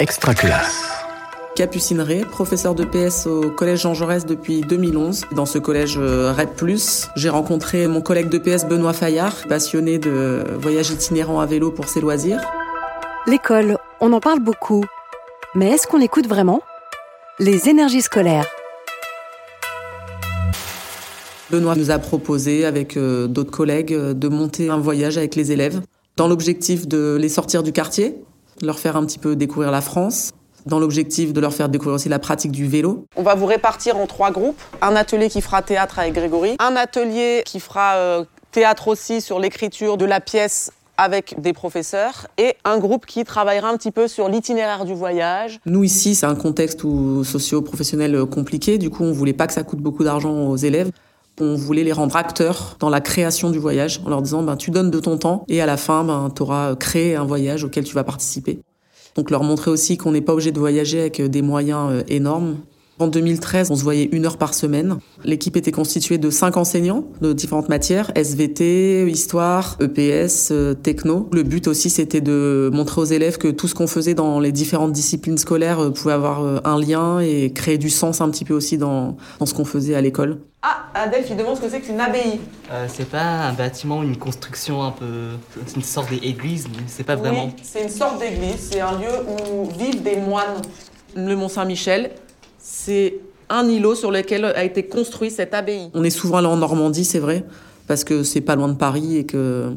Extra classe. Capucine Ray, professeur de PS au collège Jean Jaurès depuis 2011. Dans ce collège euh, RED+, j'ai rencontré mon collègue de PS Benoît Fayard, passionné de voyages itinérants à vélo pour ses loisirs. L'école, on en parle beaucoup. Mais est-ce qu'on l'écoute vraiment? Les énergies scolaires. Benoît nous a proposé, avec euh, d'autres collègues, euh, de monter un voyage avec les élèves, dans l'objectif de les sortir du quartier, leur faire un petit peu découvrir la France, dans l'objectif de leur faire découvrir aussi la pratique du vélo. On va vous répartir en trois groupes. Un atelier qui fera théâtre avec Grégory, un atelier qui fera euh, théâtre aussi sur l'écriture de la pièce avec des professeurs et un groupe qui travaillera un petit peu sur l'itinéraire du voyage. Nous ici, c'est un contexte socio-professionnel euh, compliqué, du coup on voulait pas que ça coûte beaucoup d'argent aux élèves. On voulait les rendre acteurs dans la création du voyage en leur disant ben, tu donnes de ton temps et à la fin ben, tu auras créé un voyage auquel tu vas participer. Donc leur montrer aussi qu'on n'est pas obligé de voyager avec euh, des moyens euh, énormes. En 2013, on se voyait une heure par semaine. L'équipe était constituée de cinq enseignants de différentes matières, SVT, histoire, EPS, euh, techno. Le but aussi, c'était de montrer aux élèves que tout ce qu'on faisait dans les différentes disciplines scolaires pouvait avoir un lien et créer du sens un petit peu aussi dans, dans ce qu'on faisait à l'école. Ah, Adèle, tu demandes ce que c'est qu'une abbaye. Euh, c'est pas un bâtiment, une construction un peu. C'est une sorte d'église, mais c'est pas vraiment. Oui, c'est une sorte d'église. C'est un lieu où vivent des moines. Le Mont-Saint-Michel, c'est un îlot sur lequel a été construit cette abbaye. On est souvent allé en Normandie, c'est vrai, parce que c'est pas loin de Paris et que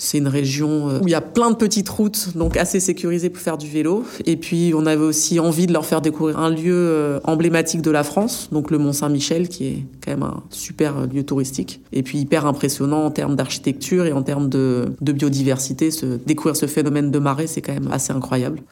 c'est une région euh, où il y a plein de petites routes, donc assez sécurisées pour faire du vélo. Et puis, on avait aussi envie de leur faire découvrir un lieu euh, emblématique de la France, donc le Mont Saint-Michel, qui est quand même un super euh, lieu touristique. Et puis, hyper impressionnant en termes d'architecture et en termes de, biodiversité. Se, découvrir ce phénomène de marée, c'est quand même assez incroyable.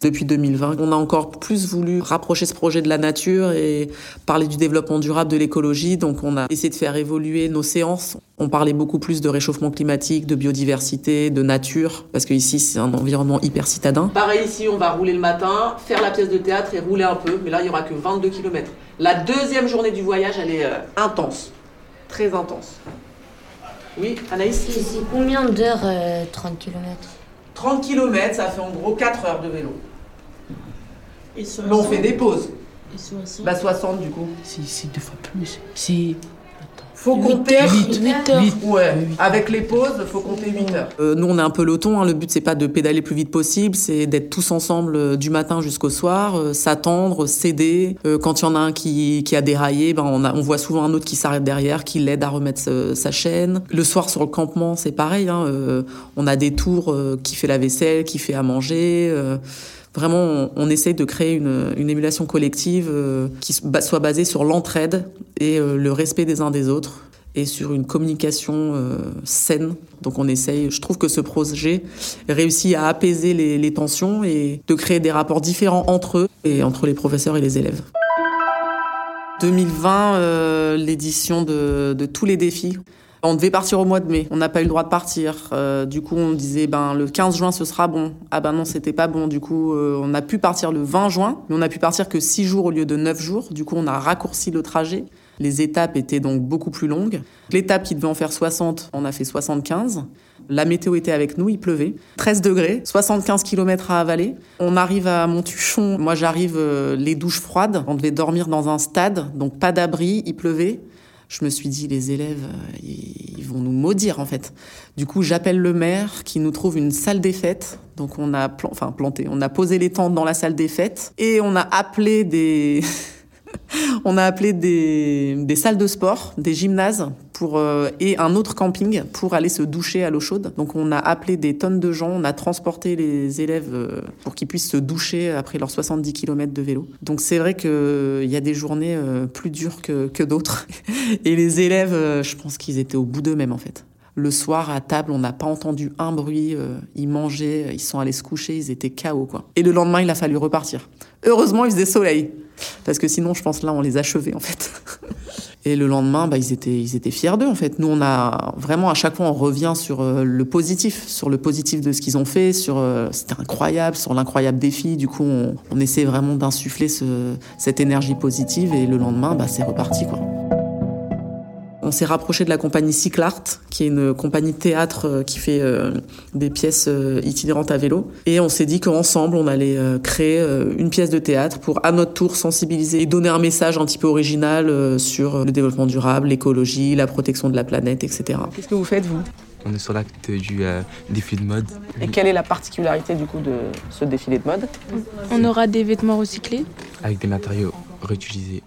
Depuis 2020, on a encore plus voulu rapprocher ce projet de la nature et parler du développement durable, de l'écologie. Donc on a essayé de faire évoluer nos séances. On parlait beaucoup plus de réchauffement climatique, de biodiversité, de nature, parce que ici c'est un environnement hyper citadin. Pareil ici, on va rouler le matin, faire la pièce de théâtre et rouler un peu, mais là il y aura que 22 km. La deuxième journée du voyage, elle est euh, intense, très intense. Oui, Anaïs? C'est combien d'heures 30 km 30 km, ça fait en gros 4 heures de vélo. Mais on fait des pauses. Et 60 Bah 60 du coup. C'est deux fois plus. C'est. Faut compter 8 heures. Ouais, avec les pauses, faut compter 8 heures. Euh, nous, on est un peloton. Hein. Le but, c'est pas de pédaler le plus vite possible, c'est d'être tous ensemble euh, du matin jusqu'au soir, euh, s'attendre, s'aider. Euh, quand il y en a un qui, qui a déraillé, ben on, a, on voit souvent un autre qui s'arrête derrière, qui l'aide à remettre sa, sa chaîne. Le soir sur le campement, c'est pareil. Hein. Euh, on a des tours euh, qui fait la vaisselle, qui fait à manger. Vraiment, on, essaye de créer une, émulation collective euh, qui soit basée sur l'entraide et euh, le respect des uns des autres et sur une communication euh, saine. Donc on essaye, je trouve que ce projet réussit à apaiser les, tensions et de créer des rapports différents entre eux et entre les professeurs et les élèves. 2020, euh, l'édition de tous les défis. On devait partir au mois de mai, on n'a pas eu le droit de partir. Euh, du coup, on disait ben le 15 juin ce sera bon. Ah ben non, c'était pas bon. Du coup, euh, on a pu partir le 20 juin, mais on a pu partir que 6 jours au lieu de 9 jours. Du coup, on a raccourci le trajet. Les étapes étaient donc beaucoup plus longues. L'étape qui devait en faire 60, on a fait 75. La météo était avec nous, il pleuvait. 13 degrés, 75 km à avaler. On arrive à Montuchon. Moi, j'arrive euh, les douches froides. On devait dormir dans un stade, donc pas d'abri, il pleuvait. Je me suis dit, les élèves, euh, ils vont nous maudire en fait. Du coup, j'appelle le maire qui nous trouve une salle des fêtes. Donc on a enfin, planté, on a posé les tentes dans la salle des fêtes et on a appelé des... On a appelé des salles de sport, des gymnases pour, euh, et un autre camping pour aller se doucher à l'eau chaude. Donc on a appelé des tonnes de gens, on a transporté les élèves euh, pour qu'ils puissent se doucher après leurs 70 km de vélo. Donc c'est vrai qu'il y a des journées euh, plus dures que, que d'autres. Et les élèves, euh, je pense qu'ils étaient au bout d'eux-mêmes en fait. Le soir, à table, on n'a pas entendu un bruit. euh, ils mangeaient, ils sont allés se coucher, ils étaient KO, quoi. Et le lendemain, il a fallu repartir. Heureusement, il faisait soleil. Parce que sinon, je pense là, on les achevait, en fait. Et le lendemain, bah, ils, étaient, ils étaient fiers d'eux, en fait. Nous, on a vraiment, à chaque fois, on revient sur euh, le positif, sur le positif de ce qu'ils ont fait, sur euh, c'était incroyable, sur l'incroyable défi. Du coup, on, essaie vraiment d'insuffler ce, cette énergie positive. Et le lendemain, bah, c'est reparti, quoi. On s'est rapproché de la compagnie Cyclart, qui est une compagnie de théâtre euh, qui fait euh, des pièces euh, itinérantes à vélo. Et on s'est dit qu'ensemble, on allait euh, créer euh, une pièce de théâtre pour à notre tour sensibiliser et donner un message un petit peu original euh, sur le développement durable, l'écologie, la protection de la planète, etc. Qu'est-ce que vous faites, vous? On est sur l'acte du euh, défilé de mode. Et quelle est la particularité du coup de ce défilé de mode? On aura des vêtements recyclés. avec des matériaux réutilisés.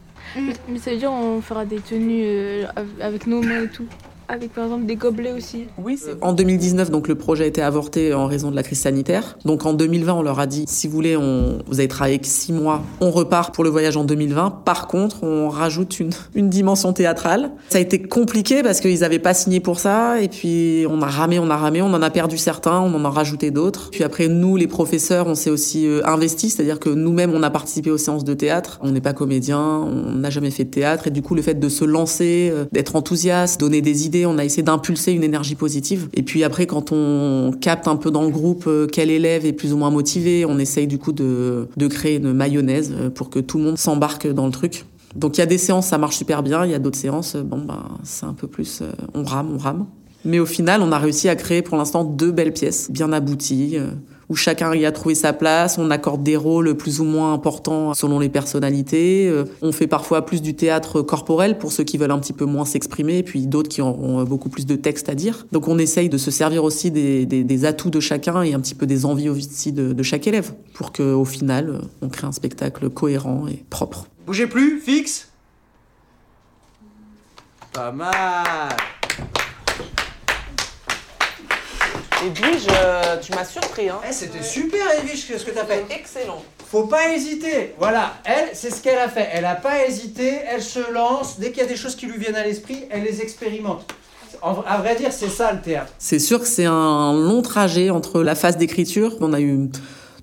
Mais ça veut dire on fera des tenues euh, av- avec nos mains et tout. Avec par exemple des gobelets aussi. Oui, En 2019, donc le projet a été avorté en raison de la crise sanitaire. Donc en 2020, on leur a dit si vous voulez, vous avez travaillé que six mois, on repart pour le voyage en 2020. Par contre, on rajoute une, une dimension théâtrale. Ça a été compliqué parce qu'ils n'avaient pas signé pour ça. Et puis on a ramé, on a ramé, on en a perdu certains, on en a rajouté d'autres. Puis après, nous, les professeurs, on s'est aussi euh, investis, c'est-à-dire que nous-mêmes, on a participé aux séances de théâtre. On n'est pas comédien, on n'a jamais fait de théâtre. Et du coup, le fait de se lancer, euh, d'être enthousiaste, donner des idées, on a essayé d'impulser une énergie positive. Et puis après, quand on capte un peu dans le groupe euh, quel élève est plus ou moins motivé, on essaye du coup de, de créer une mayonnaise euh, pour que tout le monde s'embarque dans le truc. Donc il y a des séances, ça marche super bien. Il y a d'autres séances, euh, bon ben c'est un peu plus, on rame, on rame. Mais au final, on a réussi à créer pour l'instant deux belles pièces, bien abouties, où chacun y a trouvé sa place. On accorde des rôles plus ou moins importants selon les personnalités. Euh, On fait parfois plus du théâtre corporel pour ceux qui veulent un petit peu moins s'exprimer, et puis d'autres qui auront beaucoup plus de texte à dire. Donc on essaye de se servir aussi des atouts de chacun et un petit peu des envies aussi de, de chaque élève, pour qu'au final, euh, on crée un spectacle cohérent et propre. Bougez plus, fixe. Pas mal. Edwige, euh, tu m'as surpris. Hein. Eh, c'était super, Edwige, ce que t'as fait. Excellent. Faut pas hésiter. Voilà, elle, c'est ce qu'elle a fait. Elle a pas hésité, elle se lance. Dès qu'il y a des choses qui lui viennent à l'esprit, elle les expérimente. En- à vrai dire, c'est ça le théâtre. C'est sûr que c'est un long trajet entre la phase d'écriture. On a eu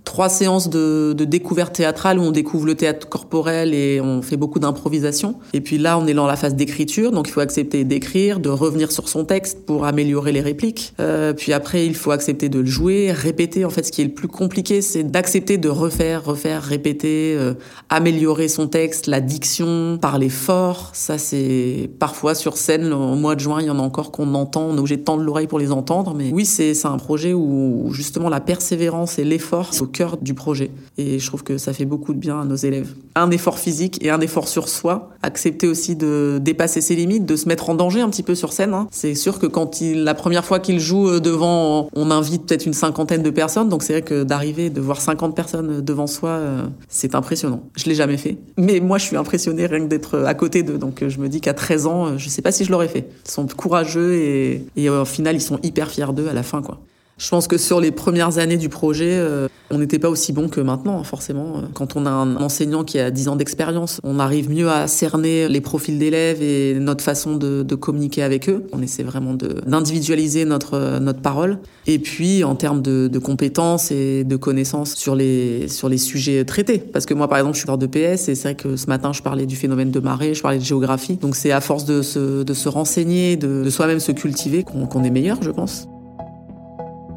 trois séances de, de découverte théâtrale où on découvre le théâtre corporel et on fait beaucoup d'improvisation. Et puis là, on est dans la phase d'écriture, donc il faut accepter d'écrire, de revenir sur son texte pour améliorer les répliques. Euh, puis après, il faut accepter de le jouer, répéter. En fait, ce qui est le plus compliqué, c'est d'accepter de refaire, refaire, répéter, euh, améliorer son texte, la diction, parler fort. Ça, c'est parfois sur scène, au mois de juin, il y en a encore qu'on entend, on est obligé de tendre l'oreille pour les entendre. Mais oui, c'est un projet où justement la persévérance et l'effort, cœur du projet. Et je trouve que ça fait beaucoup de bien à nos élèves. Un effort physique et un effort sur soi. Accepter aussi de dépasser ses limites, de se mettre en danger un petit peu sur scène. hein. C'est sûr que quand la première fois qu'il joue euh, devant, on invite peut-être une cinquantaine de personnes. Donc c'est vrai que d'arriver, de voir 50 personnes devant soi, euh, c'est impressionnant. Je l'ai jamais fait. Mais moi, je suis impressionnée rien que d'être à côté d'eux. Donc euh, je me dis qu'à 13 ans, euh, je sais pas si je l'aurais fait. Ils sont courageux et, et euh, au final, ils sont hyper fiers d'eux à la fin, quoi. Je pense que sur les premières années du projet, euh, on n'était pas aussi bon que maintenant, forcément. Quand on a un enseignant qui a 10 ans d'expérience, on arrive mieux à cerner les profils d'élèves et notre façon de, communiquer avec eux. On essaie vraiment d'individualiser notre, notre parole. Et puis, en termes de, compétences et de connaissances sur les, sur les sujets traités. Parce que moi, par exemple, je suis prof de PS et c'est vrai que ce matin, je parlais du phénomène de marée, je parlais de géographie. Donc, c'est à force de se, de se renseigner, de, de soi-même se cultiver qu'on qu'on est meilleur, je pense.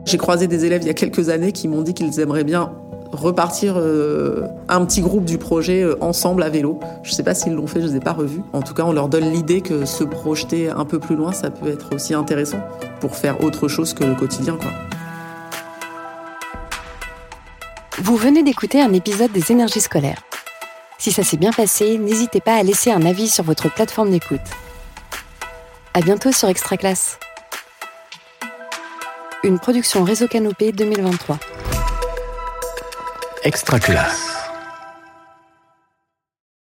J'ai croisé des élèves il y a quelques années qui m'ont dit qu'ils aimeraient bien repartir euh, un petit groupe du projet euh, ensemble à vélo. Je sais pas s'ils l'ont fait, je les ai pas revus. En tout cas, on leur donne l'idée que se projeter un peu plus loin, ça peut être aussi intéressant pour faire autre chose que le quotidien. Vous venez d'écouter un épisode des énergies scolaires. Si ça s'est bien passé, n'hésitez pas à laisser un avis sur votre plateforme d'écoute. À bientôt sur Extra Classe. Une production Réseau Canopé 2023. Extra classe.